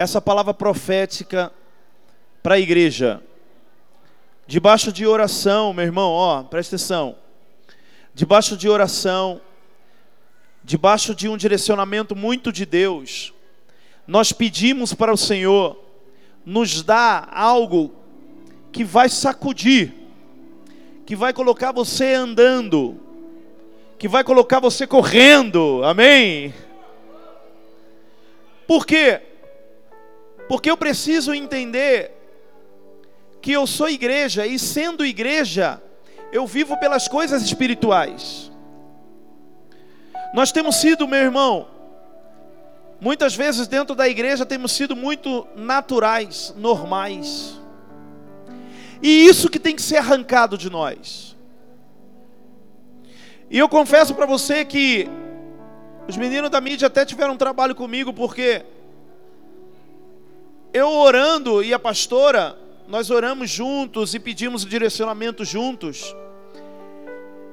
essa palavra profética para a igreja. Debaixo de oração, meu irmão, ó, presta atenção. Debaixo de oração, debaixo de um direcionamento muito de Deus, nós pedimos para o Senhor nos dar algo que vai sacudir, que vai colocar você andando, que vai colocar você correndo, amém? Por quê? Porque eu preciso entender que eu sou igreja e sendo igreja, eu vivo pelas coisas espirituais. Nós temos sido, meu irmão, muitas vezes dentro da igreja temos sido muito naturais, normais. E isso que tem que ser arrancado de nós. E eu confesso para você que os meninos da mídia até tiveram um trabalho comigo porque eu orando e a pastora, nós oramos juntos e pedimos o direcionamento juntos.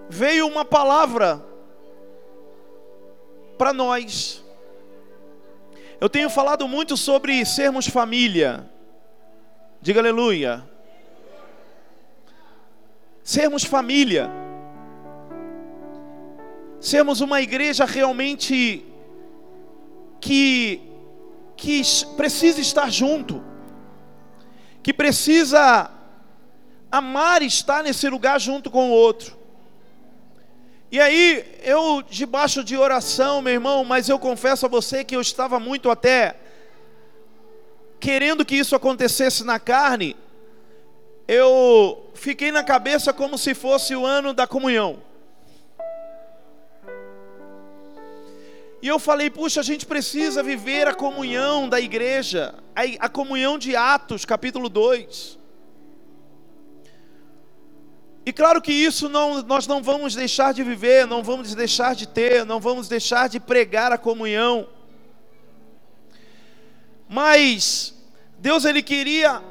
Veio uma palavra para nós. Eu tenho falado muito sobre sermos família. Diga aleluia. Sermos família. Sermos uma igreja realmente que que precisa estar junto, que precisa amar estar nesse lugar junto com o outro. E aí, eu debaixo de oração, meu irmão, mas eu confesso a você que eu estava muito até querendo que isso acontecesse na carne. Eu fiquei na cabeça como se fosse o ano da comunhão. E eu falei, puxa, a gente precisa viver a comunhão da igreja, a, comunhão de Atos, capítulo 2. E claro que isso não, nós não vamos deixar de viver, não vamos deixar de ter, não vamos deixar de pregar a comunhão. Mas Deus ele queria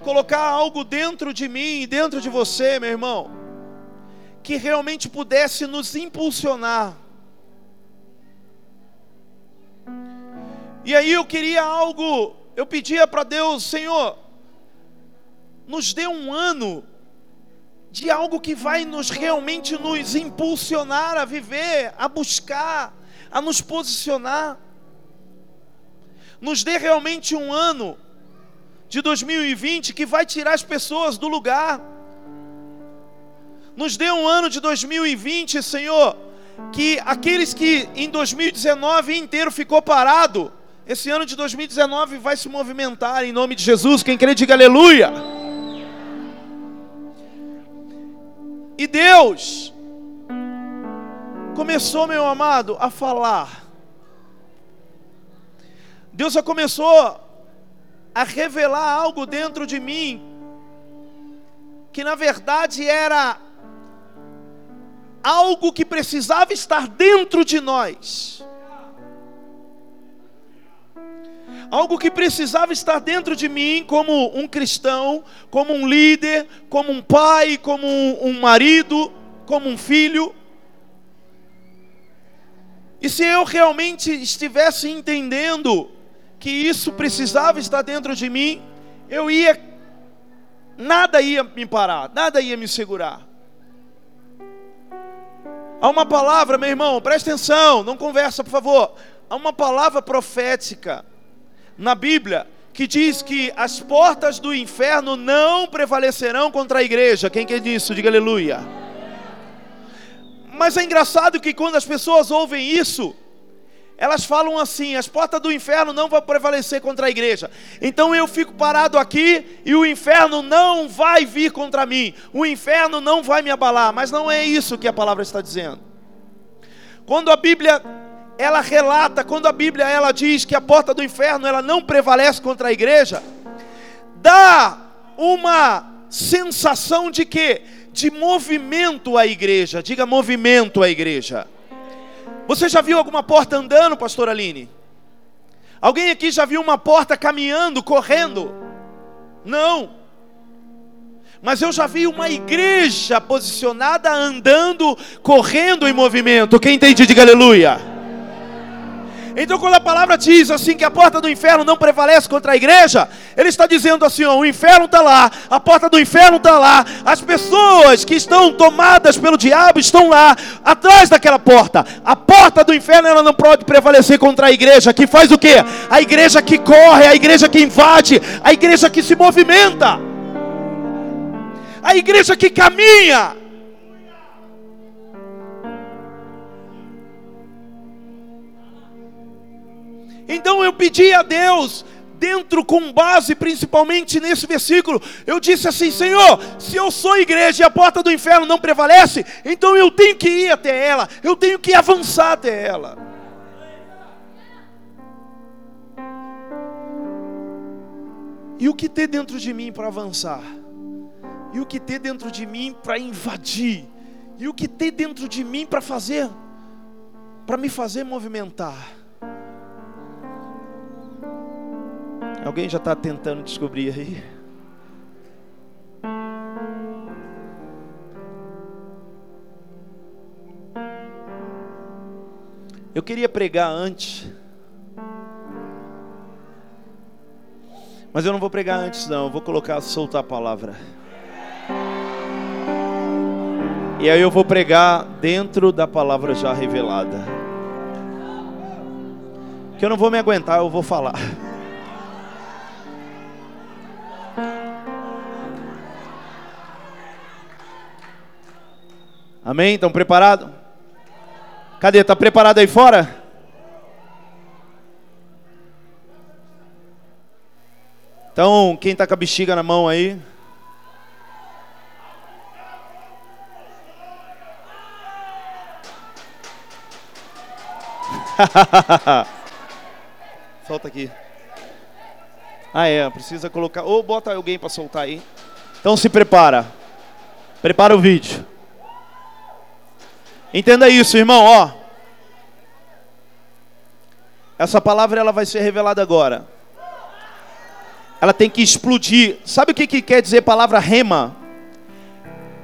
colocar algo dentro de mim, dentro de você, meu irmão, que realmente pudesse nos impulsionar E aí eu queria algo, eu pedia para Deus, Senhor, nos dê um ano de algo que vai nos realmente nos impulsionar a viver, a buscar, a nos posicionar. Nos dê realmente um ano de 2020 que vai tirar as pessoas do lugar. Nos dê um ano de 2020, Senhor, que aqueles que em 2019 inteiro ficou parado, esse ano de 2019 vai se movimentar em nome de Jesus. Quem crê, diga aleluia. E Deus começou, meu amado, a falar. Deus já começou a revelar algo dentro de mim que na verdade era algo que precisava estar dentro de nós. Algo que precisava estar dentro de mim como um cristão, como um líder, como um pai, como um, marido, como um filho. E se eu realmente estivesse entendendo que isso precisava estar dentro de mim, eu ia, nada ia me parar, nada ia me segurar. Há uma palavra, meu irmão, presta atenção, não conversa, por favor. Há uma palavra profética na Bíblia que diz que as portas do inferno não prevalecerão contra a igreja. Quem quer disso? Diga aleluia. Mas é engraçado que quando as pessoas ouvem isso, elas falam assim: as portas do inferno não vão prevalecer contra a igreja. Então eu fico parado aqui e o inferno não vai vir contra mim. O inferno não vai me abalar. Mas não é isso que a palavra está dizendo. Quando a Bíblia ela relata quando a Bíblia ela diz que a porta do inferno ela não prevalece contra a igreja, dá uma sensação de que de movimento à igreja. Diga movimento à igreja. Você já viu alguma porta andando, pastor Aline? Alguém aqui já viu uma porta caminhando, correndo? Não. Mas eu já vi uma igreja posicionada andando, correndo em movimento. Quem entende, diga aleluia. Então, quando a palavra diz assim que a porta do inferno não prevalece contra a igreja, ele está dizendo assim: ó, o inferno está lá, a porta do inferno está lá, as pessoas que estão tomadas pelo diabo estão lá, atrás daquela porta. A porta do inferno ela não pode prevalecer contra a igreja, que faz o quê? A igreja que corre, a igreja que invade, a igreja que se movimenta, a igreja que caminha. Então eu pedi a Deus, dentro com base principalmente nesse versículo, eu disse assim: Senhor, se eu sou igreja e a porta do inferno não prevalece, então eu tenho que ir até ela, eu tenho que avançar até ela. E o que ter dentro de mim para avançar? E o que ter dentro de mim para invadir? E o que ter dentro de mim para fazer, para me fazer movimentar? Alguém já está tentando descobrir aí? Eu queria pregar antes. Mas eu não vou pregar antes não, eu vou colocar soltar a palavra. E aí eu vou pregar dentro da palavra já revelada. Que eu não vou me aguentar, eu vou falar. Amém? Estão preparados? Cadê? Está preparado aí fora? Então, quem está com a bexiga na mão aí? Solta aqui. Ah, é, precisa colocar. Ou bota alguém para soltar aí. Então se prepara. Prepara o vídeo. Entenda isso, irmão, ó. Essa palavra ela vai ser revelada agora. Ela tem que explodir. Sabe o que, que quer dizer palavra rema?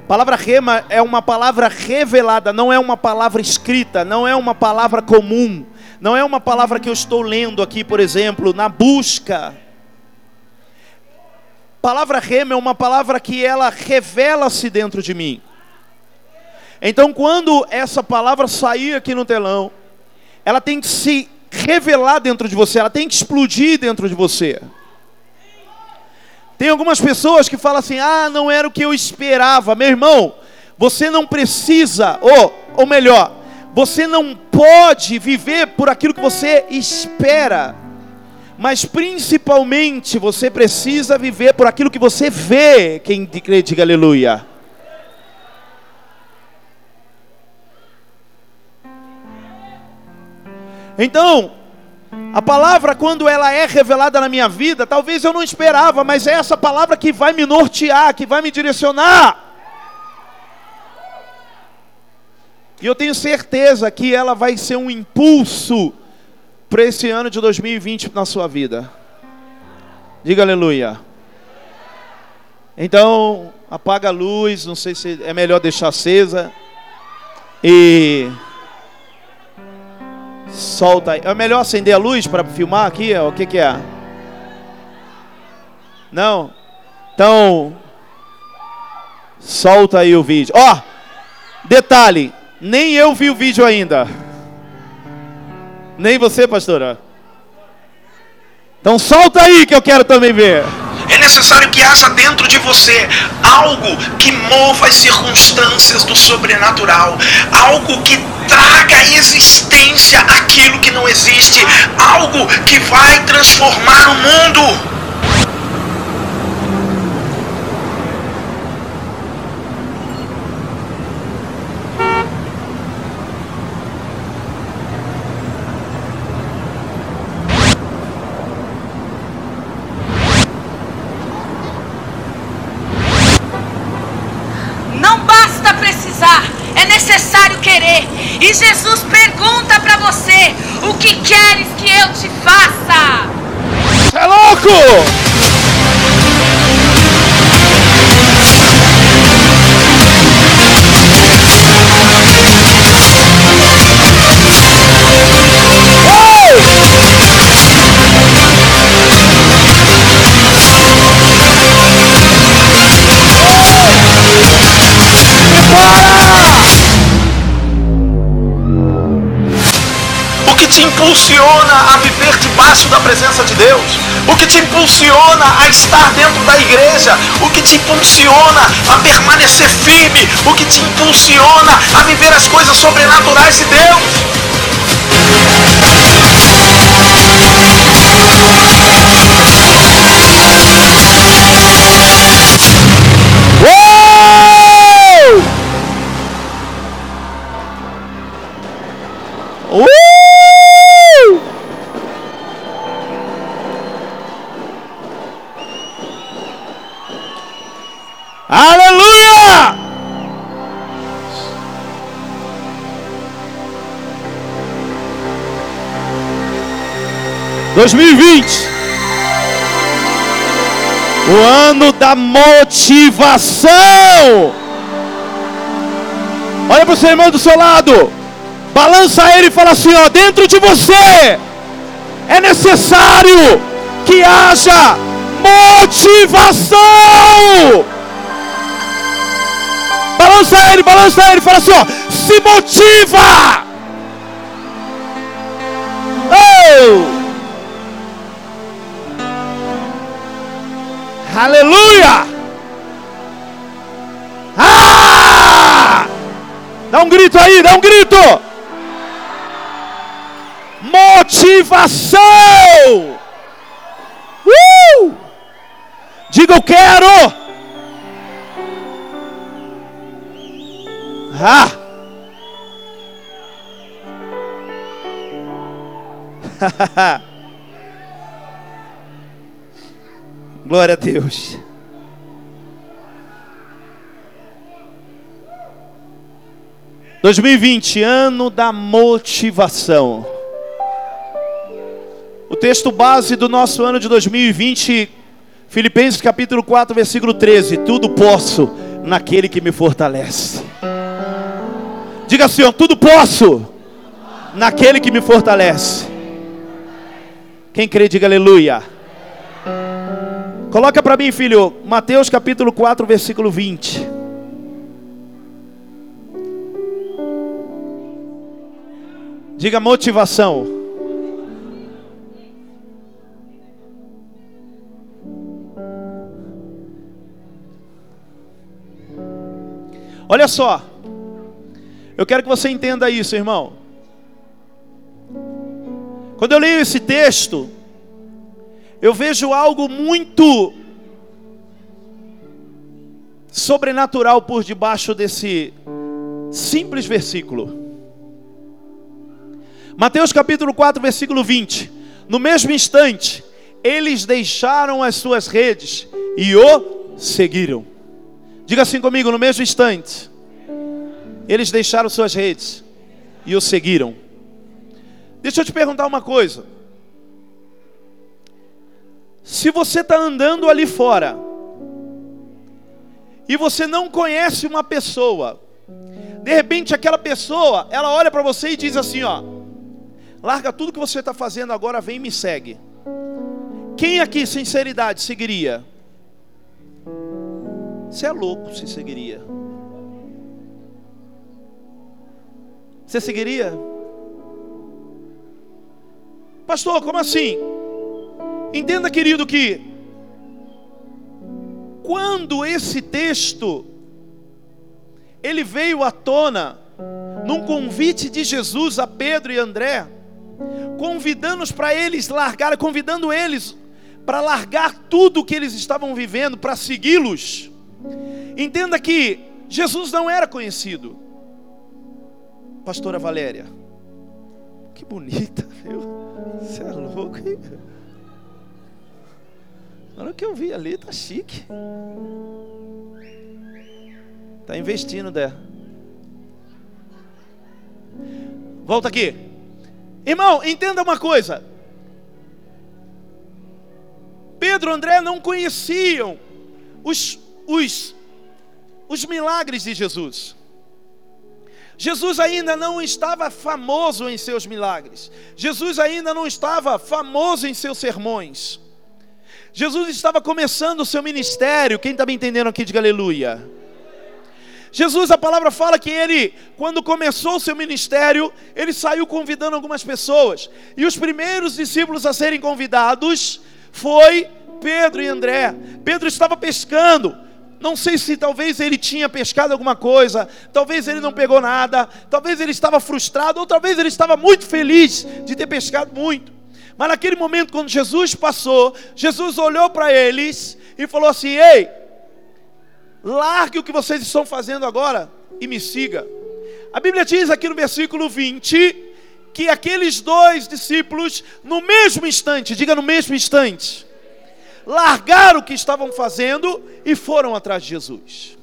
Palavra rema é uma palavra revelada, não é uma palavra escrita, não é uma palavra comum, não é uma palavra que eu estou lendo aqui, por exemplo, na busca. Palavra rema é uma palavra que ela revela-se dentro de mim. Então, quando essa palavra sair aqui no telão, ela tem que se revelar dentro de você, ela tem que explodir dentro de você. Tem algumas pessoas que falam assim: ah, não era o que eu esperava. Meu irmão, você não precisa, ou, ou melhor, você não pode viver por aquilo que você espera, mas principalmente você precisa viver por aquilo que você vê. Quem crê, diga aleluia. Então, a palavra, quando ela é revelada na minha vida, talvez eu não esperava, mas é essa palavra que vai me nortear, que vai me direcionar. E eu tenho certeza que ela vai ser um impulso para esse ano de 2020 na sua vida. Diga aleluia. Então, apaga a luz, não sei se é melhor deixar acesa. E Solta aí. É melhor acender a luz para filmar aqui? O que, que é? Não? Então, solta aí o vídeo. Ó, oh, detalhe: nem eu vi o vídeo ainda. Nem você, pastora. Então solta aí que eu quero também ver. É necessário que haja dentro de você algo que mova as circunstâncias do sobrenatural, algo que traga existência aquilo que não existe, algo que vai transformar o mundo. Que te impulsiona a permanecer firme? O que te impulsiona a viver as coisas sobrenaturais de Deus? 2020. O ano da motivação. Olha para o seu irmão do seu lado. Balança ele e fala assim: ó, dentro de você é necessário que haja motivação. Balança ele, balança ele, fala assim: ó, se motiva. Aleluia! Ah! Dá um grito aí, dá um grito! motivação. Uh! Diga eu quero. Ah. Glória a Deus. Dois mil e vinte, ano da motivação. O texto base do nosso ano de 2020, Filipenses capítulo 4, versículo 13: Tudo posso naquele que me fortalece. Diga assim, ó, tudo posso naquele que me fortalece. Quem crê, diga aleluia. Coloca para mim, filho, Mateus capítulo 4, versículo 20. Diga motivação. Olha só, eu quero que você entenda isso, irmão. Quando eu leio esse texto, eu vejo algo muito sobrenatural por debaixo desse simples versículo. Mateus capítulo 4, versículo 20. No mesmo instante, eles deixaram as suas redes e o seguiram. Diga assim comigo, no mesmo instante. Eles deixaram suas redes e o seguiram. Deixa eu te perguntar uma coisa. Se você está andando ali fora e você não conhece uma pessoa, de repente aquela pessoa, ela olha para você e diz assim, ó, larga tudo que você está fazendo agora, vem e me segue. Quem aqui, sinceridade, seguiria? Você é louco se seguiria. Você seguiria? Pastor, como assim? Entenda, querido, que quando esse texto ele veio à tona num convite de Jesus a Pedro e André, convidando-os para eles largar, convidando eles para largar tudo o que eles estavam vivendo, para segui-los. Entenda que Jesus não era conhecido. Pastora Valéria. Que bonita, viu? Você é louco, hein? Olha o que eu vi ali, tá chique. Tá investindo dela. Volta aqui. Irmão, entenda uma coisa. Pedro e André não conheciam os, os os milagres de Jesus. Jesus ainda não estava famoso em seus milagres. Jesus ainda não estava famoso em seus sermões. Jesus estava começando o seu ministério. Quem está me entendendo aqui, diga aleluia. Jesus, a palavra fala que ele, quando começou o seu ministério, ele saiu convidando algumas pessoas. E os primeiros discípulos a serem convidados foi Pedro e André. Pedro estava pescando. Não sei se talvez ele tinha pescado alguma coisa, talvez ele não pegou nada, talvez ele estava frustrado, ou talvez ele estava muito feliz de ter pescado muito. Mas naquele momento, quando Jesus passou, Jesus olhou para eles e falou assim: Ei, largue o que vocês estão fazendo agora e me siga. A Bíblia diz aqui no versículo 20 que aqueles dois discípulos, no mesmo instante, diga no mesmo instante, largaram o que estavam fazendo e foram atrás de Jesus.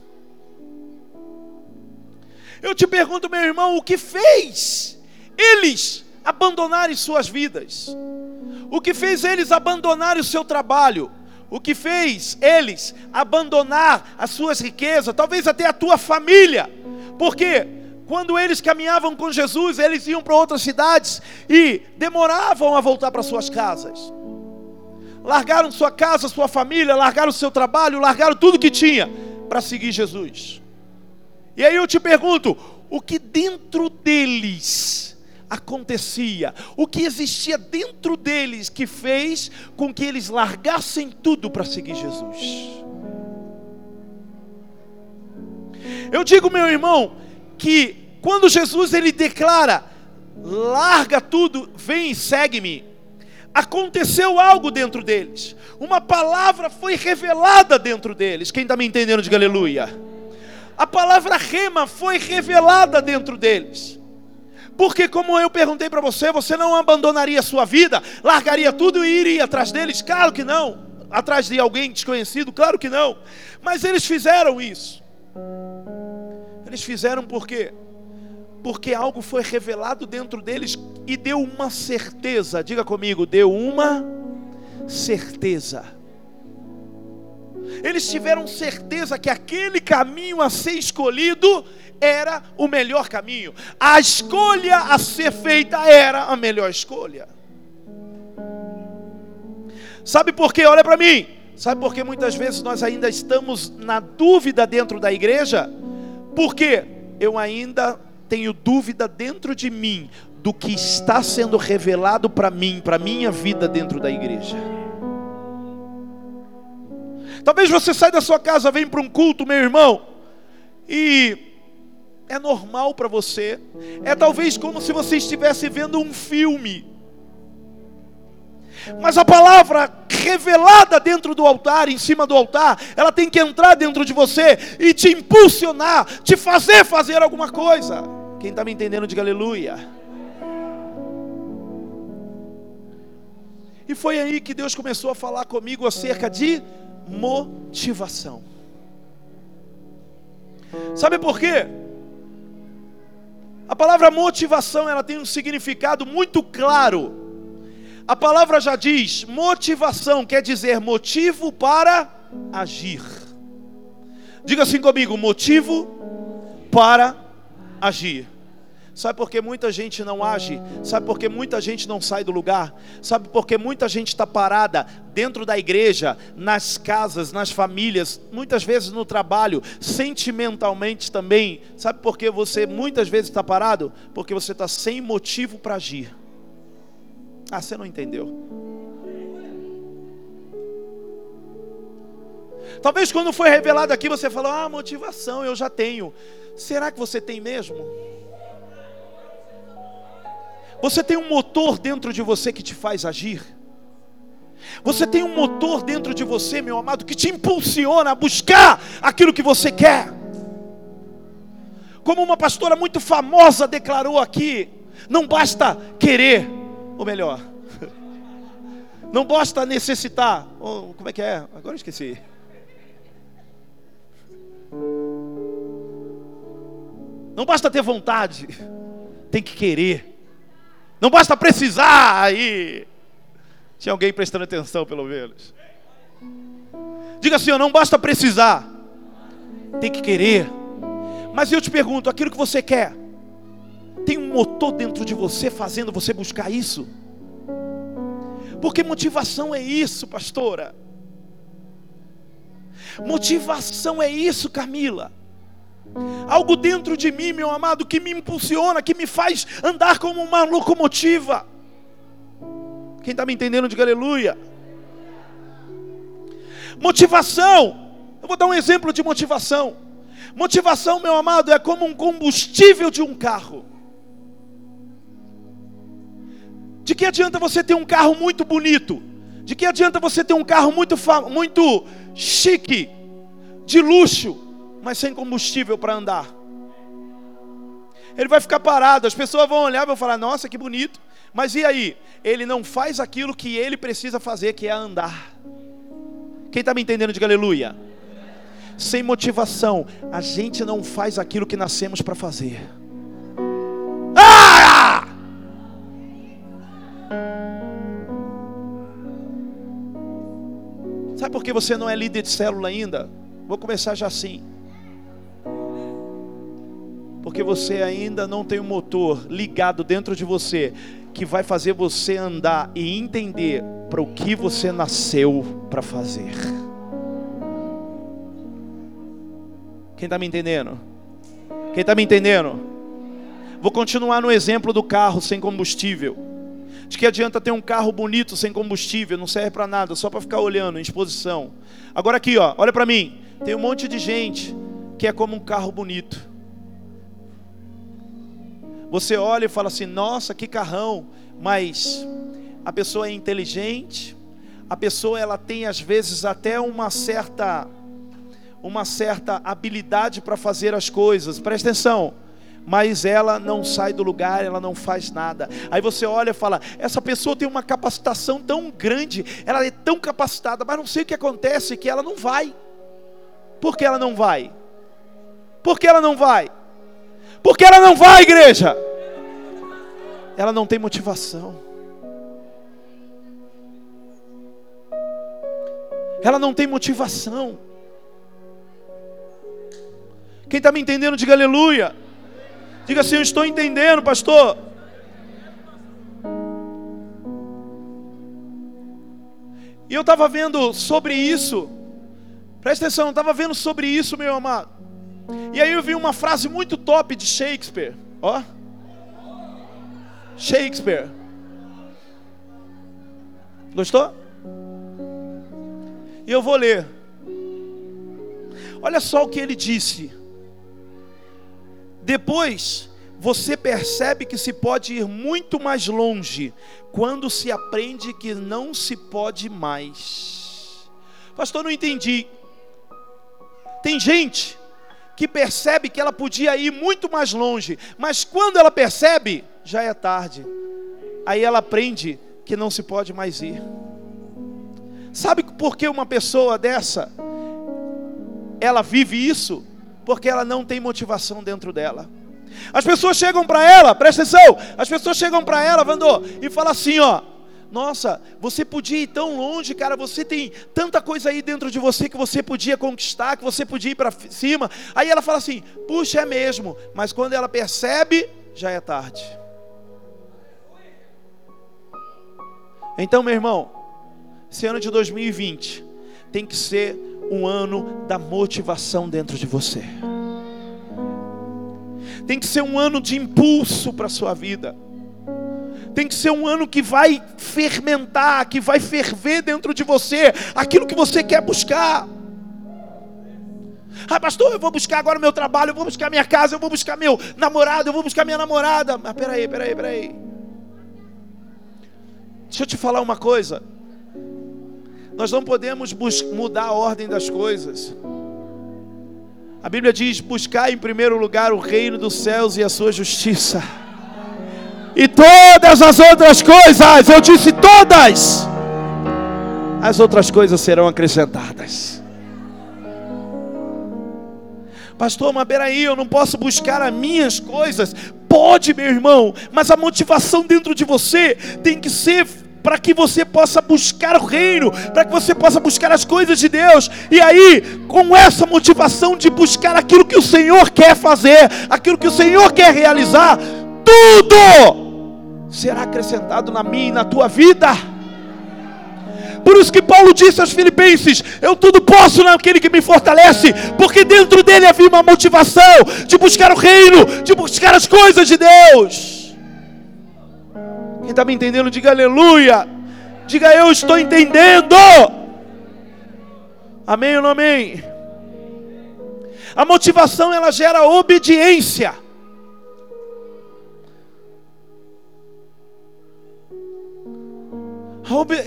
Eu te pergunto, meu irmão, o que fez eles abandonarem suas vidas? O que fez eles abandonarem o seu trabalho? O que fez eles abandonar as suas riquezas, talvez até a tua família? Porque quando eles caminhavam com Jesus, eles iam para outras cidades e demoravam a voltar para suas casas largaram sua casa, sua família, largaram seu trabalho, largaram tudo que tinha para seguir Jesus. E aí eu te pergunto, o que dentro deles acontecia? O que existia dentro deles que fez com que eles largassem tudo para seguir Jesus? Eu digo, meu irmão, que quando Jesus ele declara: "Larga tudo, vem e segue-me", aconteceu algo dentro deles, uma palavra foi revelada dentro deles. Quem está me entendendo, diga aleluia. A palavra rema foi revelada dentro deles. Porque, como eu perguntei para você, você não abandonaria sua vida, largaria tudo e iria atrás deles? Claro que não. Atrás de alguém desconhecido? Claro que não. Mas eles fizeram isso. Eles fizeram por quê? porque algo foi revelado dentro deles e deu uma certeza. Diga comigo, deu uma certeza. Eles tiveram certeza que aquele caminho a ser escolhido era o melhor caminho. A escolha a ser feita era a melhor escolha. Sabe por quê? Olha para mim. Sabe por que muitas vezes nós ainda estamos na dúvida dentro da igreja? Porque eu ainda tenho dúvida dentro de mim do que está sendo revelado para mim, para minha vida dentro da igreja. Talvez você saia da sua casa, vem para um culto, meu irmão, e é normal para você. É talvez como se você estivesse vendo um filme. Mas a palavra revelada dentro do altar, em cima do altar, ela tem que entrar dentro de você e te impulsionar, te fazer fazer alguma coisa. Quem está me entendendo, diga aleluia. E foi aí que Deus começou a falar comigo acerca de motivação. Sabe por quê? A palavra motivação, ela tem um significado muito claro. A palavra já diz, motivação quer dizer motivo para agir. Diga assim comigo, motivo para agir. Sabe por que muita gente não age? Sabe por que muita gente não sai do lugar? Sabe por que muita gente está parada dentro da igreja, nas casas, nas famílias, muitas vezes no trabalho, sentimentalmente também? Sabe por que você muitas vezes está parado? Porque você está sem motivo para agir. Ah, você não entendeu. Talvez quando foi revelado aqui você falou: Ah, motivação eu já tenho. Será que você tem mesmo? Você tem um motor dentro de você que te faz agir? Você tem um motor dentro de você, meu amado, que te impulsiona a buscar aquilo que você quer. Como uma pastora muito famosa declarou aqui, não basta querer, ou melhor, não basta necessitar, ou, como é que é? Agora eu esqueci. Não basta ter vontade, tem que querer. Não basta precisar aí. Tinha alguém prestando atenção, pelo menos. Diga assim: não basta precisar, tem que querer. Mas eu te pergunto: aquilo que você quer, tem um motor dentro de você fazendo você buscar isso? Porque motivação é isso, pastora. Motivação é isso, Camila. Algo dentro de mim, meu amado, que me impulsiona, que me faz andar como uma locomotiva. Quem está me entendendo, diga aleluia. Motivação. Eu vou dar um exemplo de motivação. Motivação, meu amado, é como um combustível de um carro. De que adianta você ter um carro muito bonito? De que adianta você ter um carro muito, muito chique, de luxo, mas sem combustível para andar? Ele vai ficar parado, as pessoas vão olhar e vão falar: Nossa, que bonito. Mas e aí? Ele não faz aquilo que ele precisa fazer, que é andar. Quem está me entendendo, diga aleluia. Sem motivação, a gente não faz aquilo que nascemos para fazer. Ah! Sabe por que você não é líder de célula ainda? Vou começar já assim. Porque você ainda não tem um motor ligado dentro de você que vai fazer você andar e entender para o que você nasceu para fazer. Quem está me entendendo? Quem está me entendendo? Vou continuar no exemplo do carro sem combustível. De que adianta ter um carro bonito sem combustível? Não serve para nada, só para ficar olhando em exposição. Agora aqui, ó, olha para mim. Tem um monte de gente que é como um carro bonito. Você olha e fala assim: "Nossa, que carrão!" Mas a pessoa é inteligente, a pessoa ela tem às vezes até uma certa uma certa habilidade para fazer as coisas. Presta atenção mas ela não sai do lugar, ela não faz nada. Aí você olha e fala: essa pessoa tem uma capacitação tão grande, ela é tão capacitada, mas não sei o que acontece, que ela não vai. Por que ela não vai? Por que ela não vai? Por que ela não vai, igreja? Ela não tem motivação. Ela não tem motivação. Quem está me entendendo, diga aleluia. Diga assim: Eu estou entendendo, pastor. E eu estava vendo sobre isso. Presta atenção, eu estava vendo sobre isso, meu amado. E aí eu vi uma frase muito top de Shakespeare. Ó. Shakespeare. Gostou? E eu vou ler. Olha só o que ele disse. Depois, você percebe que se pode ir muito mais longe quando se aprende que não se pode mais. Pastor, não entendi. Tem gente que percebe que ela podia ir muito mais longe, mas quando ela percebe, já é tarde. Aí ela aprende que não se pode mais ir. Sabe por que uma pessoa dessa ela vive isso? porque ela não tem motivação dentro dela. As pessoas chegam para ela, presta atenção, as pessoas chegam para ela, Vandô, e falam assim, ó, nossa, você podia ir tão longe, cara, você tem tanta coisa aí dentro de você que você podia conquistar, que você podia ir para cima. Aí ela fala assim: puxa, é mesmo, mas quando ela percebe, já é tarde. Então, meu irmão, esse ano de 2020 tem que ser um ano da motivação dentro de você. Tem que ser um ano de impulso para a sua vida. Tem que ser um ano que vai fermentar, que vai ferver dentro de você aquilo que você quer buscar. Ah, pastor, eu vou buscar agora o meu trabalho, eu vou buscar minha casa, eu vou buscar meu namorado, eu vou buscar minha namorada. Mas peraí, peraí, peraí. Deixa eu te falar uma coisa. Nós não podemos mudar a ordem das coisas. A Bíblia diz: buscar em primeiro lugar o reino dos céus e a sua justiça. E todas as outras coisas, eu disse todas, as outras coisas serão acrescentadas. Pastor, mas peraí, eu não posso buscar as minhas coisas. Pode, meu irmão, mas a motivação dentro de você tem que ser para que você possa buscar o reino, para que você possa buscar as coisas de Deus. E aí, com essa motivação de buscar aquilo que o Senhor quer fazer, aquilo que o Senhor quer realizar, tudo será acrescentado na minha e na tua vida. Por isso que Paulo disse aos Filipenses: Eu tudo posso naquele que me fortalece, porque dentro dele havia uma motivação de buscar o reino, de buscar as coisas de Deus. Quem está me entendendo, diga aleluia. Diga eu estou entendendo. Amém ou não amém? A motivação ela gera obediência.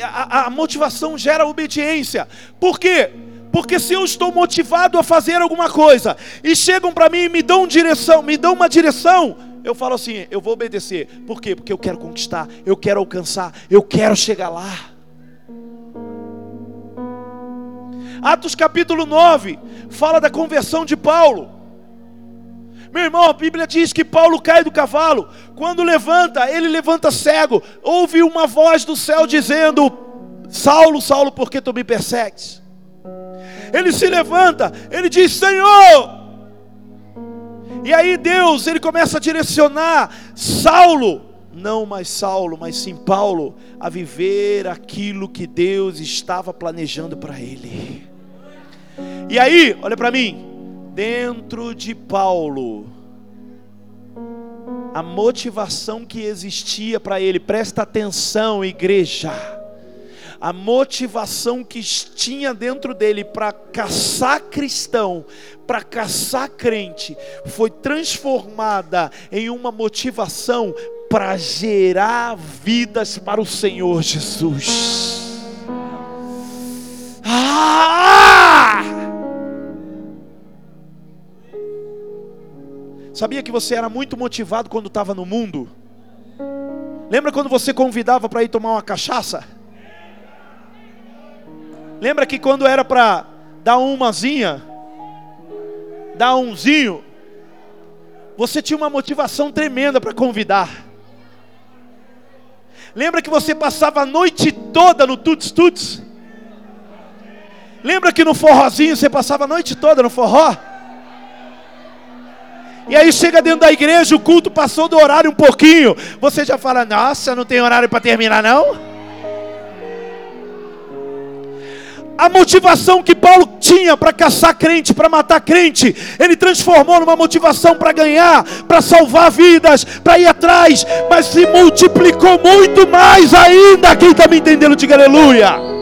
A, a, motivação gera obediência. Por quê? Porque se eu estou motivado a fazer alguma coisa e chegam para mim e me dão direção, me dão uma direção, eu falo assim, eu vou obedecer. Por quê? Porque eu quero conquistar, eu quero alcançar, eu quero chegar lá. Atos capítulo 9 fala da conversão de Paulo. Meu irmão, a Bíblia diz que Paulo cai do cavalo. Quando levanta, ele levanta cego. Ouve uma voz do céu dizendo: Saulo, Saulo, por que tu me persegues? Ele se levanta, ele diz: Senhor. E aí Deus, ele começa a direcionar Saulo, não mais Saulo, mas sim Paulo, a viver aquilo que Deus estava planejando para ele. E aí, olha para mim, dentro de Paulo, a motivação que existia para ele, presta atenção, igreja. A motivação que tinha dentro dele para caçar cristão, para caçar crente, foi transformada em uma motivação para gerar vidas para o Senhor Jesus. Ah! Sabia que você era muito motivado quando estava no mundo? Lembra quando você convidava para ir tomar uma cachaça? Lembra que quando era para dar umazinha, dar umzinho, você tinha uma motivação tremenda para convidar. Lembra que você passava a noite toda no tuts tuts? Lembra que no forrozinho você passava a noite toda no forró? E aí chega dentro da igreja, o culto passou do horário um pouquinho. Você já fala: "Nossa, não tem horário para terminar não?" a motivação que Paulo tinha para caçar crente, para matar crente, ele transformou numa motivação para ganhar, para salvar vidas, para ir atrás, mas se multiplicou muito mais ainda. Quem está me entendendo, diga aleluia.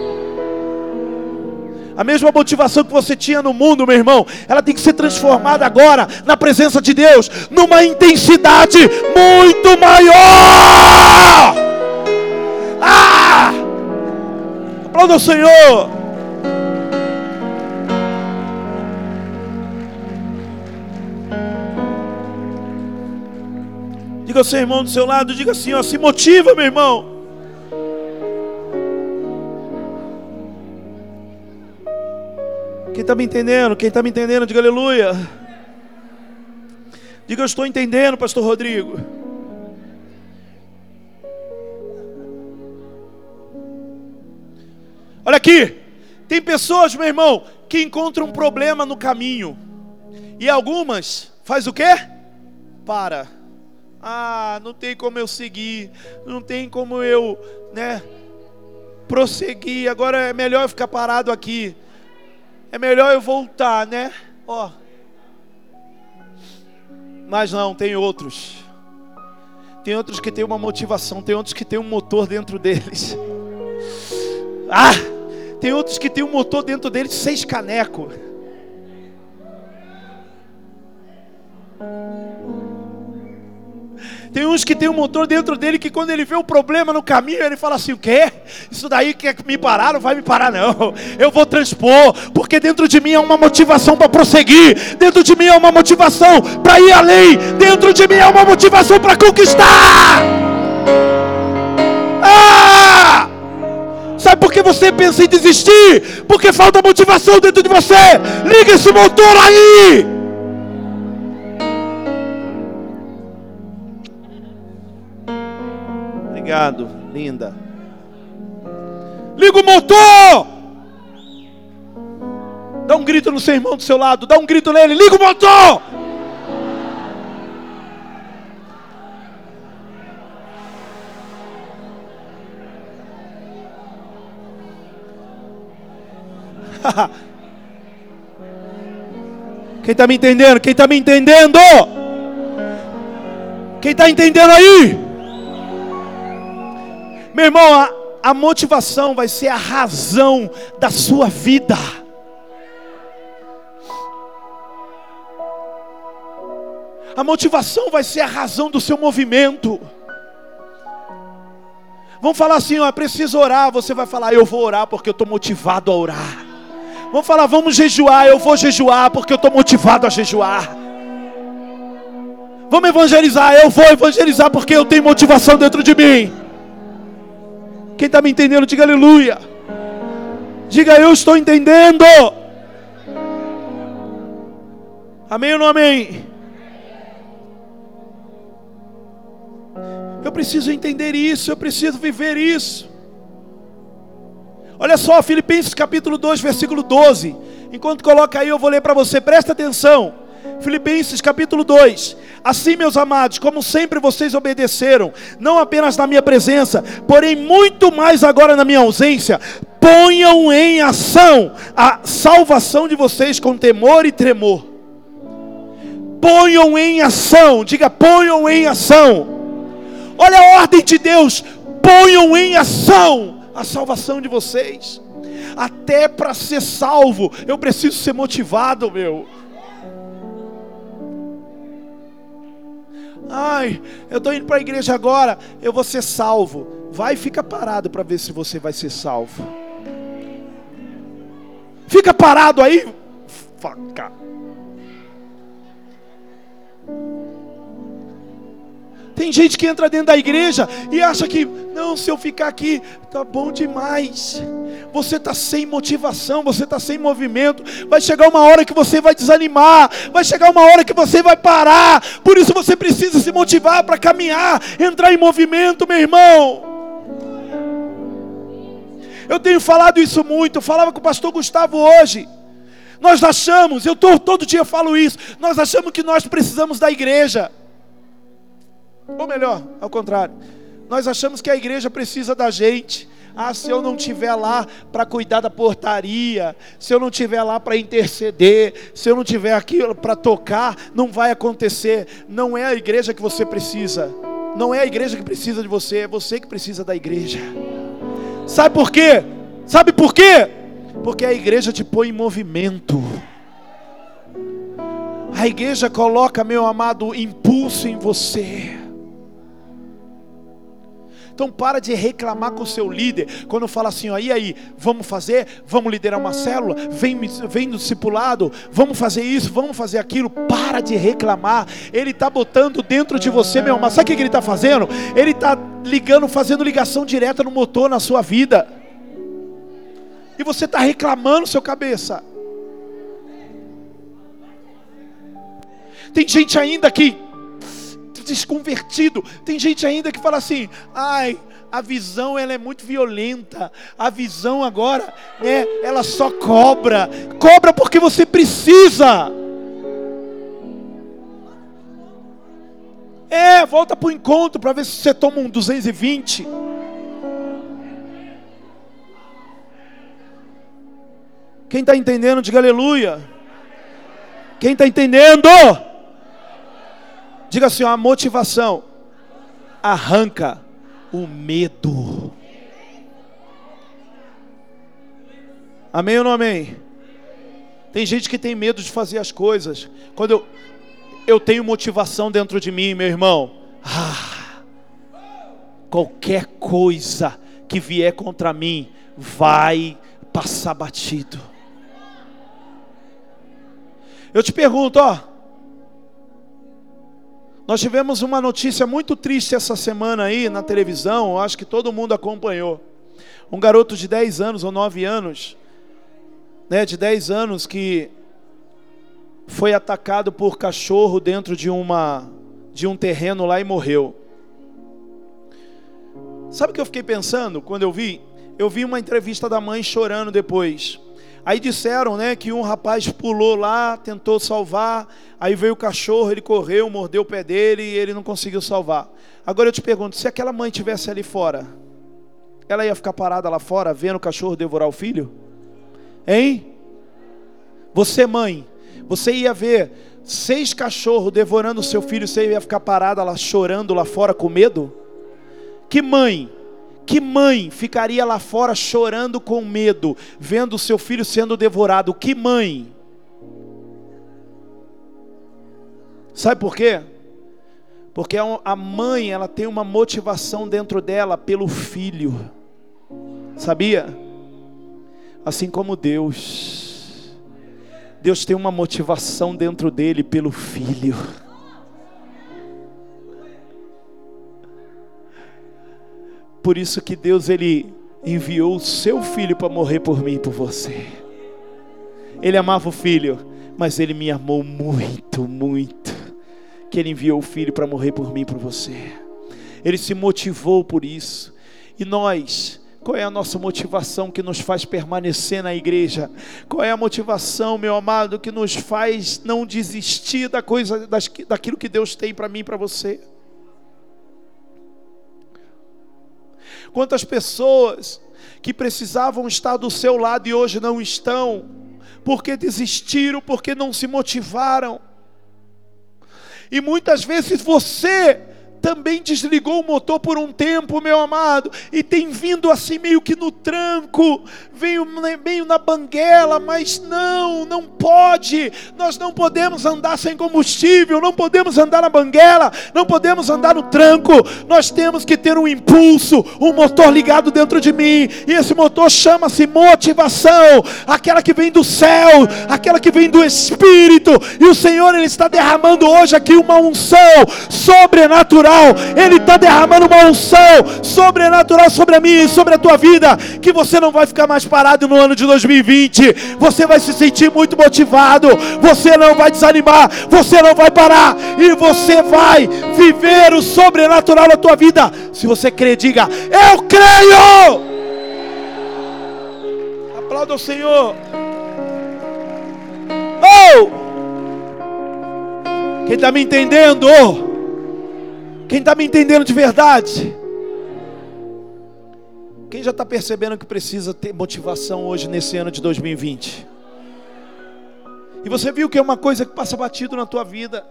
A mesma motivação que você tinha no mundo, meu irmão, ela tem que ser transformada agora na presença de Deus, numa intensidade muito maior. Ah! Aplauda o Senhor. Diga ao seu irmão do seu lado, diga assim, ó, se motiva, meu irmão. Quem está me entendendo? Quem está me entendendo, diga aleluia. Diga eu estou entendendo, Pastor Rodrigo. Olha aqui, tem pessoas, meu irmão, que encontram um problema no caminho. E algumas faz o quê? Para. Ah, não tem como eu seguir, não tem como eu, né, prosseguir. Agora é melhor eu ficar parado aqui é melhor eu voltar, né? Ó. Mas não, tem outros. Tem outros que têm uma motivação, tem outros que têm um motor dentro deles. Ah! Tem outros que têm um motor dentro deles, seis caneco. Tem uns que tem um motor dentro dele que quando ele vê o problema no caminho, ele fala assim: o quê? Isso daí quer me parar? Não vai me parar, não. Eu vou transpor, porque dentro de mim é uma motivação para prosseguir, dentro de mim é uma motivação para ir além, dentro de mim é uma motivação para conquistar. Ah! Sabe por que você pensa em desistir? Porque falta motivação dentro de você. Liga esse motor aí. Obrigado, linda. Liga o motor! Dá um grito no seu irmão do seu lado, dá um grito nele, liga o motor! Quem está me entendendo? Quem está me entendendo? Quem está entendendo aí? Meu irmão, a, a motivação vai ser a razão da sua vida. A motivação vai ser a razão do seu movimento. Vamos falar assim, ó, preciso orar. Você vai falar, eu vou orar porque eu estou motivado a orar. Vamos falar, vamos jejuar. Eu vou jejuar porque eu estou motivado a jejuar. Vamos evangelizar. Eu vou evangelizar porque eu tenho motivação dentro de mim. Quem está me entendendo, diga aleluia. Diga eu estou entendendo. Amém ou não amém? Eu preciso entender isso, eu preciso viver isso. Olha só, Filipenses capítulo 2, versículo 12. Enquanto coloca aí, eu vou ler para você, presta atenção. Filipenses capítulo 2. Assim, meus amados, como sempre vocês obedeceram, não apenas na minha presença, porém muito mais agora na minha ausência, ponham em ação a salvação de vocês com temor e tremor. Ponham em ação, diga, ponham em ação. Olha a ordem de Deus, ponham em ação a salvação de vocês. Até para ser salvo, eu preciso ser motivado, meu. Ai, eu estou indo para a igreja agora, eu vou ser salvo. Vai e fica parado para ver se você vai ser salvo. Fica parado aí, faca. Tem gente que entra dentro da igreja e acha que, não, se eu ficar aqui, tá bom demais. Você está sem motivação, você está sem movimento. Vai chegar uma hora que você vai desanimar, vai chegar uma hora que você vai parar. Por isso você precisa se motivar para caminhar, entrar em movimento, meu irmão. Eu tenho falado isso muito, eu falava com o pastor Gustavo hoje. Nós achamos, eu tô, todo dia falo isso, nós achamos que nós precisamos da igreja. Ou melhor, ao contrário, nós achamos que a igreja precisa da gente. Ah, se eu não estiver lá para cuidar da portaria, se eu não estiver lá para interceder, se eu não estiver aqui para tocar, não vai acontecer. Não é a igreja que você precisa. Não é a igreja que precisa de você, é você que precisa da igreja. Sabe por quê? Sabe por quê? Porque a igreja te põe em movimento. A igreja coloca, meu amado, impulso em você. Então para de reclamar com o seu líder quando fala assim, ó, e aí, vamos fazer? Vamos liderar uma célula? Vem, vem no discipulado, vamos fazer isso, vamos fazer aquilo. Para de reclamar. Ele está botando dentro de você, meu irmão. Sabe o que ele está fazendo? Ele está ligando, fazendo ligação direta no motor na sua vida. E você está reclamando, seu cabeça. Tem gente ainda que desconvertido. Tem gente ainda que fala assim: ai, a visão ela é muito violenta. A visão agora, é, ela só cobra. Cobra porque você precisa. É, volta para o encontro para ver se você toma um 220. Quem está entendendo, diga aleluia. Quem está entendendo? Diga assim: a motivação arranca o medo. Amém ou não amém? Tem gente que tem medo de fazer as coisas. Quando eu, eu tenho motivação dentro de mim, meu irmão, ah, qualquer coisa que vier contra mim vai passar batido. Eu te pergunto, ó, nós tivemos uma notícia muito triste essa semana aí na televisão, acho que todo mundo acompanhou. Um garoto de 10 anos ou 9 anos, né, de 10 anos que foi atacado por cachorro dentro de uma de um terreno lá e morreu. Sabe o que eu fiquei pensando quando eu vi? Eu vi uma entrevista da mãe chorando depois. Aí disseram, né, que um rapaz pulou lá, tentou salvar, aí veio o cachorro, ele correu, mordeu o pé dele e ele não conseguiu salvar. Agora eu te pergunto, se aquela mãe tivesse ali fora, ela ia ficar parada lá fora vendo o cachorro devorar o filho? Hein? Você, mãe, você ia ver seis cachorros devorando o seu filho, você ia ficar parada lá chorando lá fora com medo? Que mãe, que mãe ficaria lá fora chorando com medo, vendo o seu filho sendo devorado? Que mãe? Sabe por quê? Porque a mãe, ela tem uma motivação dentro dela pelo filho. Sabia? Assim como Deus. Deus tem uma motivação dentro dele pelo filho. Por isso que Deus ele enviou o seu filho para morrer por mim e por você. Ele amava o filho, mas ele me amou muito, muito. Que ele enviou o filho para morrer por mim e por você. Ele se motivou por isso. E nós, qual é a nossa motivação que nos faz permanecer na igreja? Qual é a motivação, meu amado, que nos faz não desistir da coisa, daquilo que Deus tem para mim e para você? Quantas pessoas que precisavam estar do seu lado e hoje não estão, porque desistiram, porque não se motivaram. E muitas vezes você também desligou o motor por um tempo, meu amado, e tem vindo assim meio que no tranco, veio meio na banguela, mas não, não pode. Nós não podemos andar sem combustível, não podemos andar na banguela, não podemos andar no tranco. Nós temos que ter um impulso, um motor ligado dentro de mim, e esse motor chama-se motivação, aquela que vem do céu, aquela que vem do Espírito. E o Senhor ele está derramando hoje aqui uma unção sobrenatural sobrenatural. Ele está derramando uma unção sobrenatural sobre a minha e sobre a tua vida. Que você não vai ficar mais parado no ano de 2020. Você vai se sentir muito motivado. Você não vai desanimar. Você não vai parar. E você vai viver o sobrenatural na tua vida. Se você crê, diga: Eu creio. Aplauda o Senhor. Oh! Quem está me entendendo? Quem está me entendendo de verdade? Quem já está percebendo que precisa ter motivação hoje nesse ano de 2020? E você viu que é uma coisa que passa batido na tua vida.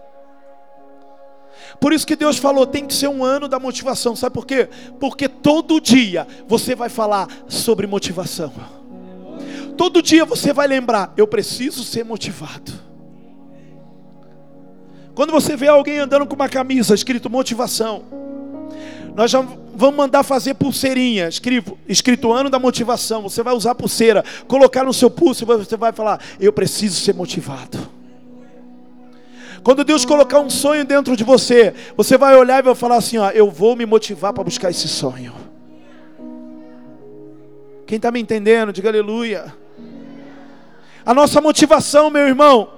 Por isso que Deus falou, tem que ser um ano da motivação. Sabe por quê? Porque todo dia você vai falar sobre motivação. Todo dia você vai lembrar, eu preciso ser motivado. Quando você vê alguém andando com uma camisa escrito motivação, nós já vamos mandar fazer pulseirinha, escrito, escrito ano da motivação. Você vai usar pulseira, colocar no seu pulso e você vai falar: Eu preciso ser motivado. Quando Deus colocar um sonho dentro de você, você vai olhar e vai falar assim: ó, Eu vou me motivar para buscar esse sonho. Quem está me entendendo, diga aleluia. A nossa motivação, meu irmão,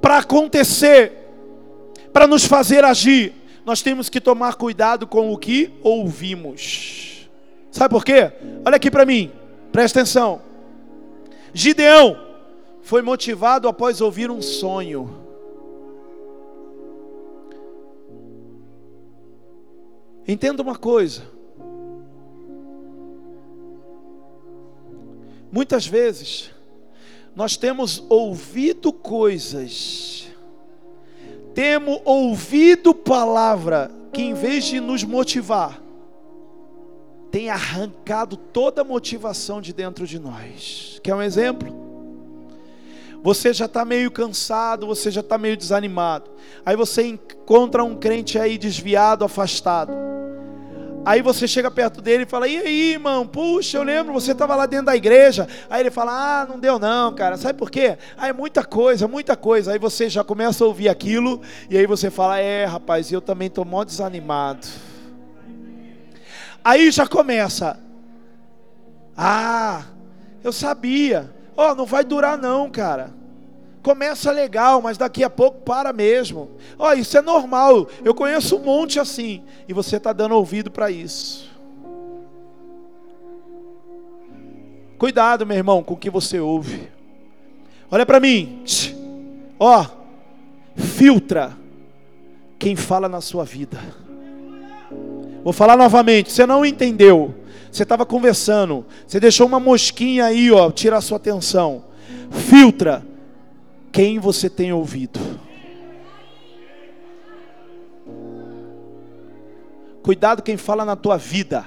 para acontecer, para nos fazer agir, nós temos que tomar cuidado com o que ouvimos. Sabe por quê? Olha aqui para mim, presta atenção. Gideão foi motivado após ouvir um sonho. Entenda uma coisa. Muitas vezes, nós temos ouvido coisas, temos ouvido palavra que em vez de nos motivar, tem arrancado toda a motivação de dentro de nós. Quer um exemplo? Você já está meio cansado, você já está meio desanimado. Aí você encontra um crente aí desviado, afastado. Aí você chega perto dele e fala: E aí, irmão? Puxa, eu lembro, você estava lá dentro da igreja. Aí ele fala: Ah, não deu não, cara. Sabe por quê? Ah, é muita coisa, muita coisa. Aí você já começa a ouvir aquilo. E aí você fala: É, rapaz, eu também estou mó desanimado. Aí já começa: Ah, eu sabia. Ó, oh, não vai durar não, cara. Começa legal, mas daqui a pouco para mesmo. Ó, oh, isso é normal. Eu conheço um monte assim. E você está dando ouvido para isso. Cuidado, meu irmão, com o que você ouve. Olha para mim. Ó, oh, filtra quem fala na sua vida. Vou falar novamente. Você não entendeu. Você estava conversando. Você deixou uma mosquinha aí, ó, tirar sua atenção. filtra quem você tem ouvido. Cuidado quem fala na tua vida.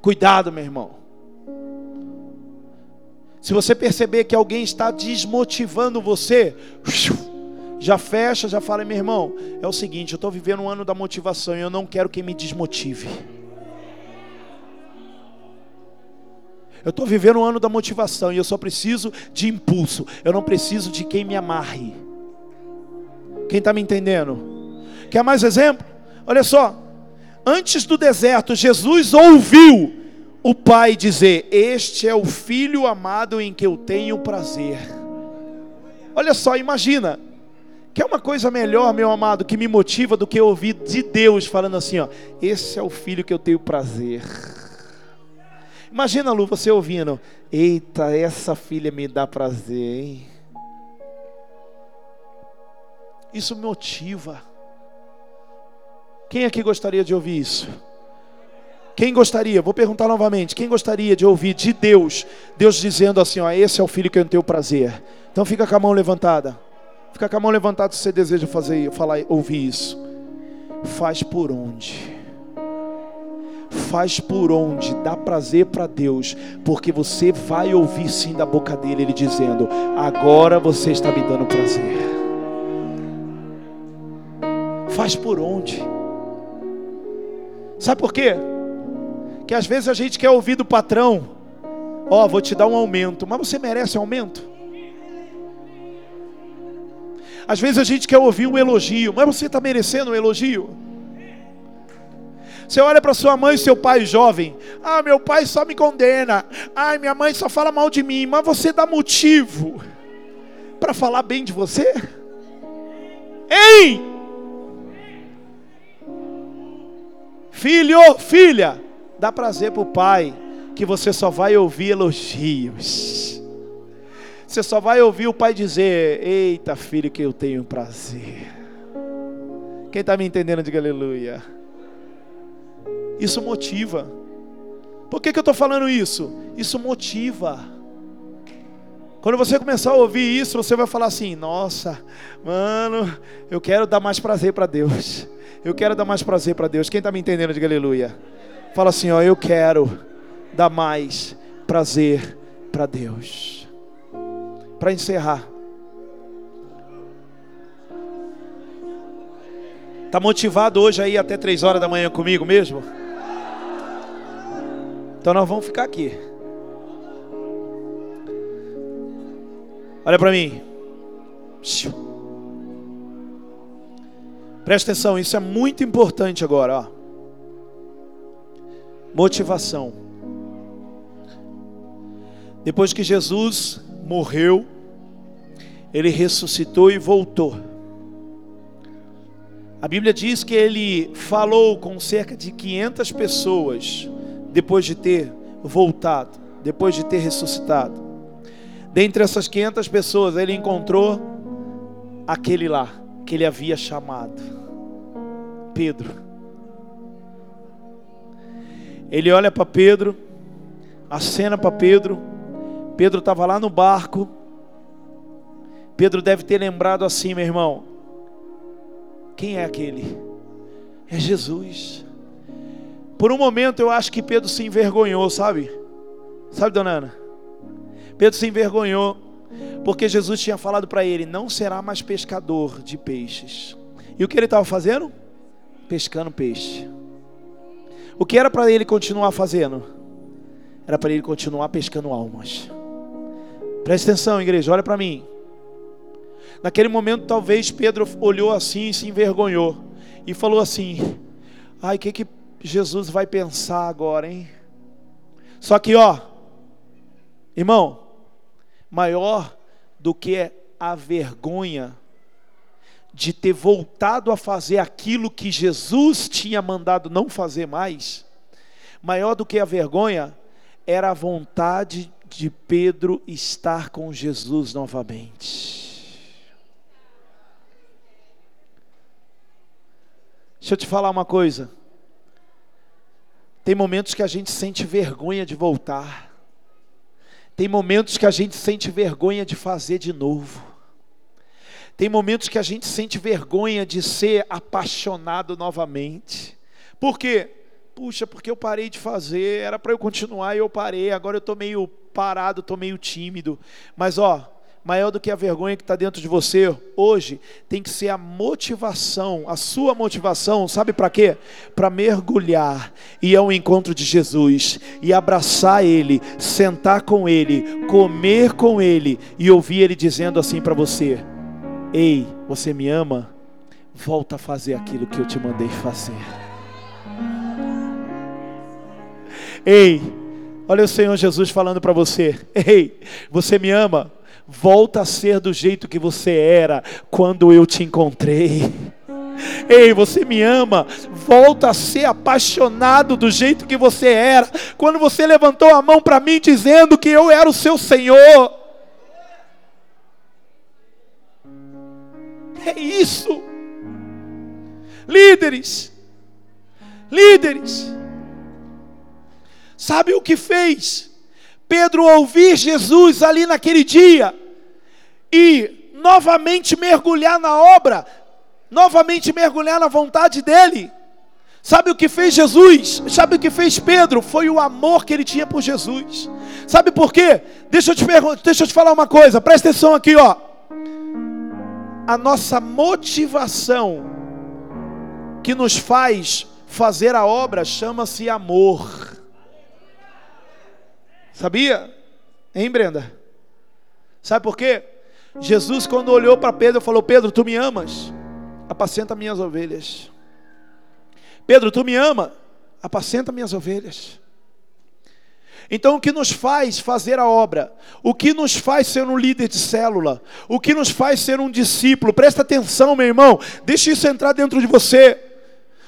Cuidado, meu irmão. Se você perceber que alguém está desmotivando você, já fecha, já fala, meu irmão, é o seguinte, eu estou vivendo um ano da motivação e eu não quero quem me desmotive. Eu estou vivendo um ano da motivação e eu só preciso de impulso. Eu não preciso de quem me amarre. Quem está me entendendo? Quer mais exemplo? Olha só. Antes do deserto, Jesus ouviu o pai dizer: Este é o filho amado em que eu tenho prazer. Olha só, imagina. Quer uma coisa melhor, meu amado, que me motiva do que ouvir de Deus falando assim: ó, Esse é o filho que eu tenho prazer. Imagina, Lu, você ouvindo: Eita, essa filha me dá prazer, hein? Isso motiva. Quem aqui gostaria de ouvir isso? Quem gostaria? Vou perguntar novamente. Quem gostaria de ouvir de Deus, Deus dizendo assim: ó, esse é o filho que eu tenho prazer. Então fica com a mão levantada. Fica com a mão levantada se você deseja fazer, falar, ouvir isso. Faz por onde? Faz por onde? Dá prazer para Deus, porque você vai ouvir sim da boca dele ele dizendo: agora você está me dando prazer. Faz por onde? Sabe por quê? Que às vezes a gente quer ouvir do patrão: Ó, oh, vou te dar um aumento, mas você merece aumento? Às vezes a gente quer ouvir um elogio, mas você está merecendo um elogio? Você olha para sua mãe e seu pai jovem. Ah, meu pai só me condena. Ai, minha mãe só fala mal de mim. Mas você dá motivo para falar bem de você? Hein? Filho, filha, dá prazer para o pai que você só vai ouvir elogios. Você só vai ouvir o pai dizer: Eita, filho, que eu tenho prazer. Quem está me entendendo, diga aleluia. Isso motiva. Por que, que eu estou falando isso? Isso motiva. Quando você começar a ouvir isso, você vai falar assim: Nossa, mano, eu quero dar mais prazer para Deus. Eu quero dar mais prazer para Deus. Quem está me entendendo, diga aleluia. Fala assim, ó, eu quero dar mais prazer para Deus. Para encerrar. Está motivado hoje aí até três horas da manhã comigo mesmo? Então nós vamos ficar aqui. Olha para mim. Presta atenção, isso é muito importante agora. Ó. Motivação. Depois que Jesus morreu, ele ressuscitou e voltou. A Bíblia diz que ele falou com cerca de 500 pessoas depois de ter voltado, depois de ter ressuscitado. Dentre essas 500 pessoas, ele encontrou aquele lá que ele havia chamado, Pedro. Ele olha para Pedro, acena para Pedro. Pedro estava lá no barco. Pedro deve ter lembrado assim, meu irmão: quem é aquele? É Jesus. Por um momento eu acho que Pedro se envergonhou, sabe? Sabe, dona Ana? Pedro se envergonhou porque Jesus tinha falado para ele: não será mais pescador de peixes. E o que ele estava fazendo? Pescando peixe. O que era para ele continuar fazendo? Era para ele continuar pescando almas. Preste atenção, igreja, olha para mim. Naquele momento, talvez Pedro olhou assim e se envergonhou. E falou assim: Ai, que, que Jesus vai pensar agora, hein? Só que, ó, irmão, maior do que a vergonha de ter voltado a fazer aquilo que Jesus tinha mandado não fazer mais, maior do que a vergonha era a vontade de Pedro estar com Jesus novamente. Deixa eu te falar uma coisa. Tem momentos que a gente sente vergonha de voltar. Tem momentos que a gente sente vergonha de fazer de novo. Tem momentos que a gente sente vergonha de ser apaixonado novamente. Por quê? Puxa, porque eu parei de fazer, era para eu continuar e eu parei, agora eu estou meio parado, estou meio tímido. Mas ó, maior do que a vergonha que está dentro de você hoje, tem que ser a motivação, a sua motivação, sabe para quê? Para mergulhar e ao encontro de Jesus e abraçar Ele, sentar com Ele, comer com Ele e ouvir Ele dizendo assim para você: Ei, você me ama? Volta a fazer aquilo que eu te mandei fazer. Ei, olha o Senhor Jesus falando para você: Ei, você me ama? Volta a ser do jeito que você era quando eu te encontrei. Ei, você me ama, volta a ser apaixonado do jeito que você era, quando você levantou a mão para mim dizendo que eu era o seu Senhor. É isso, líderes, líderes, sabe o que fez? Pedro ouvir Jesus ali naquele dia e novamente mergulhar na obra, novamente mergulhar na vontade dele. Sabe o que fez Jesus? Sabe o que fez Pedro? Foi o amor que ele tinha por Jesus. Sabe por quê? Deixa eu te perguntar, deixa eu te falar uma coisa. Presta atenção aqui, ó. A nossa motivação que nos faz fazer a obra chama-se amor. Sabia? Hein, Brenda? Sabe por quê? Jesus, quando olhou para Pedro, falou: Pedro, tu me amas? Apacenta minhas ovelhas. Pedro, tu me ama? Apacenta minhas ovelhas. Então, o que nos faz fazer a obra? O que nos faz ser um líder de célula? O que nos faz ser um discípulo? Presta atenção, meu irmão. Deixa isso entrar dentro de você.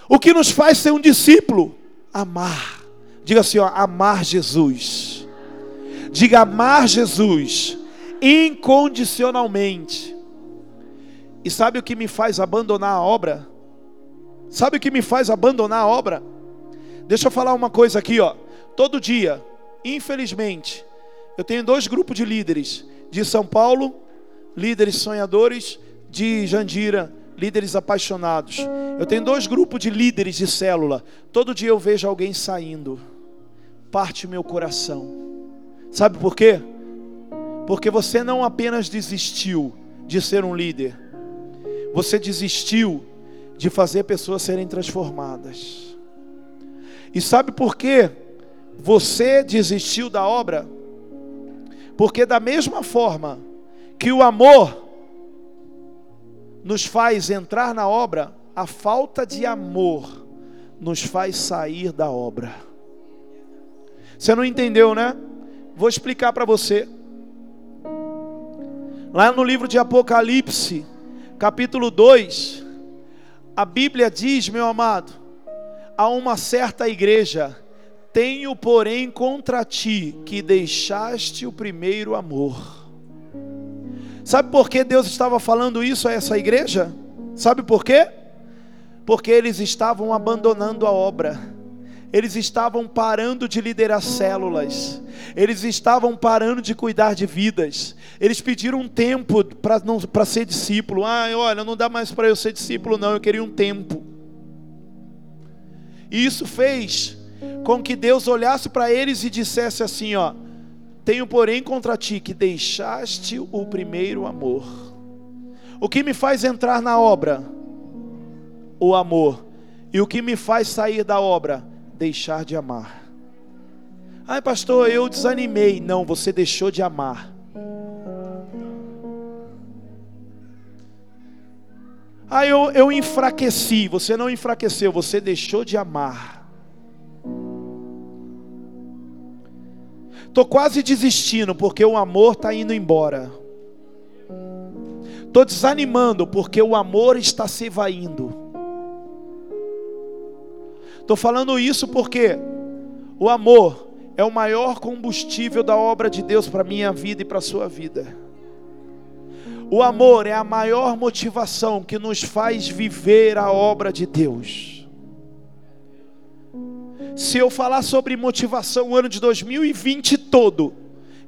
O que nos faz ser um discípulo? Amar. Diga assim, ó, amar Jesus. Diga amar Jesus incondicionalmente. E sabe o que me faz abandonar a obra? Sabe o que me faz abandonar a obra? Deixa eu falar uma coisa aqui, ó. Todo dia, infelizmente, eu tenho dois grupos de líderes de São Paulo, líderes sonhadores, de Jandira, líderes apaixonados. Eu tenho dois grupos de líderes de célula. Todo dia eu vejo alguém saindo. Parte meu coração. Sabe por quê? Porque você não apenas desistiu de ser um líder, você desistiu de fazer pessoas serem transformadas. E sabe por quê? Você desistiu da obra? Porque, da mesma forma que o amor nos faz entrar na obra, a falta de amor nos faz sair da obra. Você não entendeu, né? Vou explicar para você. Lá no livro de Apocalipse, capítulo 2, a Bíblia diz, meu amado, a uma certa igreja: Tenho, porém, contra ti que deixaste o primeiro amor. Sabe por que Deus estava falando isso a essa igreja? Sabe por quê? Porque eles estavam abandonando a obra eles estavam parando de liderar células, eles estavam parando de cuidar de vidas, eles pediram um tempo para ser discípulo. Ah, olha, não dá mais para eu ser discípulo, não, eu queria um tempo. E isso fez com que Deus olhasse para eles e dissesse assim: Ó, tenho porém contra ti que deixaste o primeiro amor. O que me faz entrar na obra? O amor. E o que me faz sair da obra? Deixar de amar. Ai, pastor, eu desanimei. Não, você deixou de amar. Ah, eu, eu enfraqueci. Você não enfraqueceu, você deixou de amar. Estou quase desistindo porque o amor está indo embora. Estou desanimando porque o amor está se vaindo. Estou falando isso porque o amor é o maior combustível da obra de Deus para a minha vida e para a sua vida. O amor é a maior motivação que nos faz viver a obra de Deus. Se eu falar sobre motivação o ano de 2020 todo,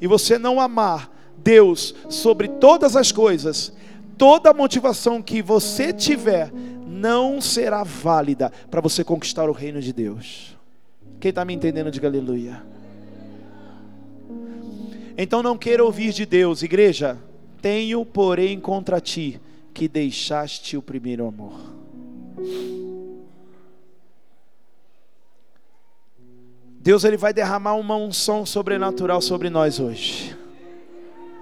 e você não amar Deus sobre todas as coisas, toda a motivação que você tiver não será válida para você conquistar o reino de Deus. Quem está me entendendo, diga aleluia. Então não queira ouvir de Deus, igreja. Tenho, porém, contra ti que deixaste o primeiro amor. Deus ele vai derramar uma unção sobrenatural sobre nós hoje.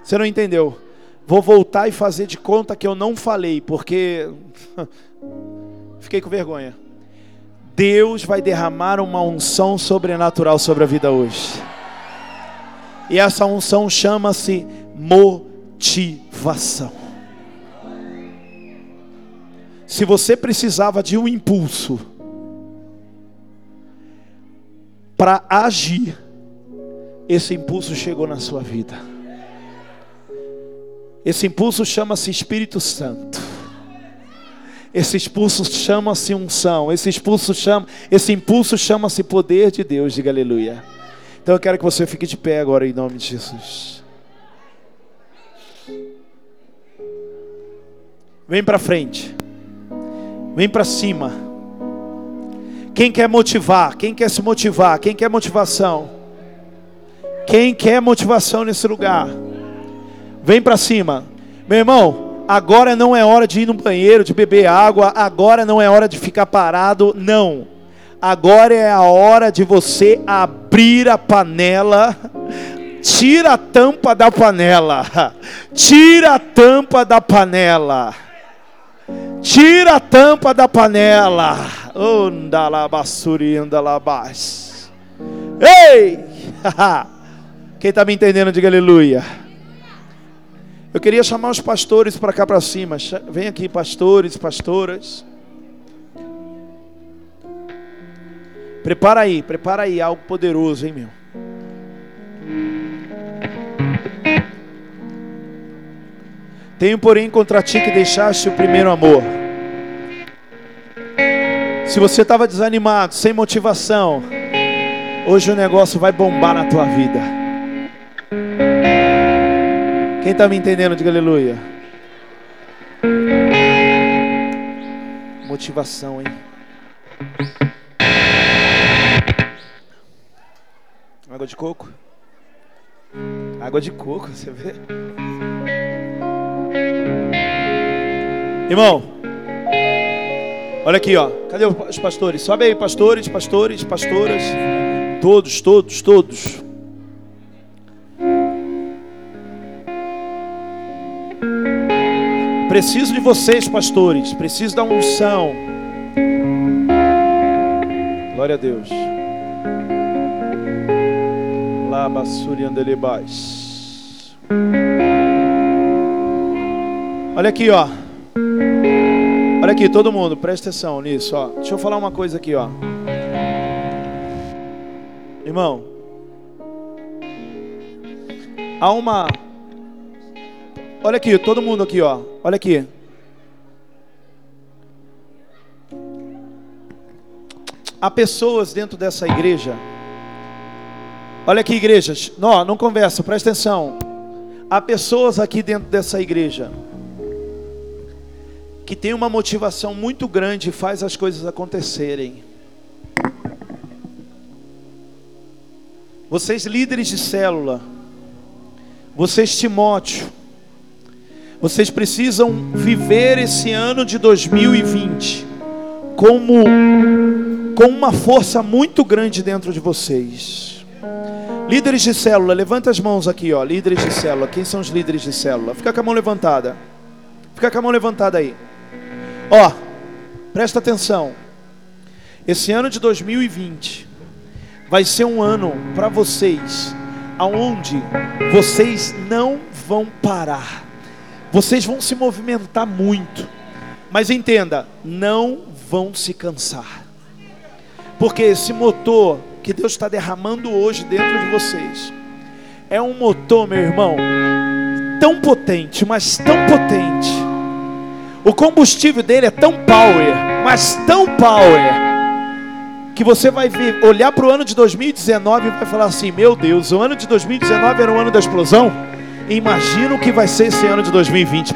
Você não entendeu? Vou voltar e fazer de conta que eu não falei, porque fiquei com vergonha. Deus vai derramar uma unção sobrenatural sobre a vida hoje. E essa unção chama-se motivação. Se você precisava de um impulso para agir, esse impulso chegou na sua vida. Esse impulso chama-se Espírito Santo. Esse impulso chama-se unção. Esse impulso chama, esse impulso chama-se poder de Deus. Diga aleluia. Então eu quero que você fique de pé agora em nome de Jesus. Vem para frente. Vem para cima. Quem quer motivar? Quem quer se motivar? Quem quer motivação? Quem quer motivação nesse lugar? Vem para cima. Meu irmão, agora não é hora de ir no banheiro, de beber água, agora não é hora de ficar parado, não. Agora é a hora de você abrir a panela. Tira a tampa da panela. Tira a tampa da panela. Tira a tampa da panela. Ondalabassurinda-labás. Ei! Quem está me entendendo, diga aleluia. Eu queria chamar os pastores para cá para cima. Vem aqui, pastores, pastoras. Prepara aí, prepara aí algo poderoso, hein, meu. Tenho, porém, contra ti que deixaste o primeiro amor. Se você estava desanimado, sem motivação, hoje o negócio vai bombar na tua vida. Quem está me entendendo, diga aleluia. Motivação, hein? Água de coco. Água de coco, você vê? Irmão, olha aqui, ó. Cadê os pastores? Sobe aí, pastores, pastores, pastoras. Todos, todos, todos. Preciso de vocês, pastores. Preciso da unção. Glória a Deus. Labassuriandelebais. Olha aqui, ó. Olha aqui, todo mundo, presta atenção nisso, ó. Deixa eu falar uma coisa aqui, ó. Irmão, há uma Olha aqui, todo mundo aqui, ó. Olha aqui. Há pessoas dentro dessa igreja. Olha aqui, igrejas. Não, não conversa, presta atenção. Há pessoas aqui dentro dessa igreja que tem uma motivação muito grande e faz as coisas acontecerem. Vocês líderes de célula, vocês Timóteo, vocês precisam viver esse ano de 2020 como com uma força muito grande dentro de vocês. Líderes de célula, levanta as mãos aqui, ó. Líderes de célula. Quem são os líderes de célula? Fica com a mão levantada. Fica com a mão levantada aí. Ó, presta atenção. Esse ano de 2020 vai ser um ano para vocês aonde vocês não vão parar. Vocês vão se movimentar muito, mas entenda, não vão se cansar, porque esse motor que Deus está derramando hoje dentro de vocês é um motor, meu irmão, tão potente, mas tão potente. O combustível dele é tão power, mas tão power, que você vai ver, olhar para o ano de 2019 e vai falar assim: Meu Deus, o ano de 2019 era o ano da explosão. Imagina o que vai ser esse ano de 2020.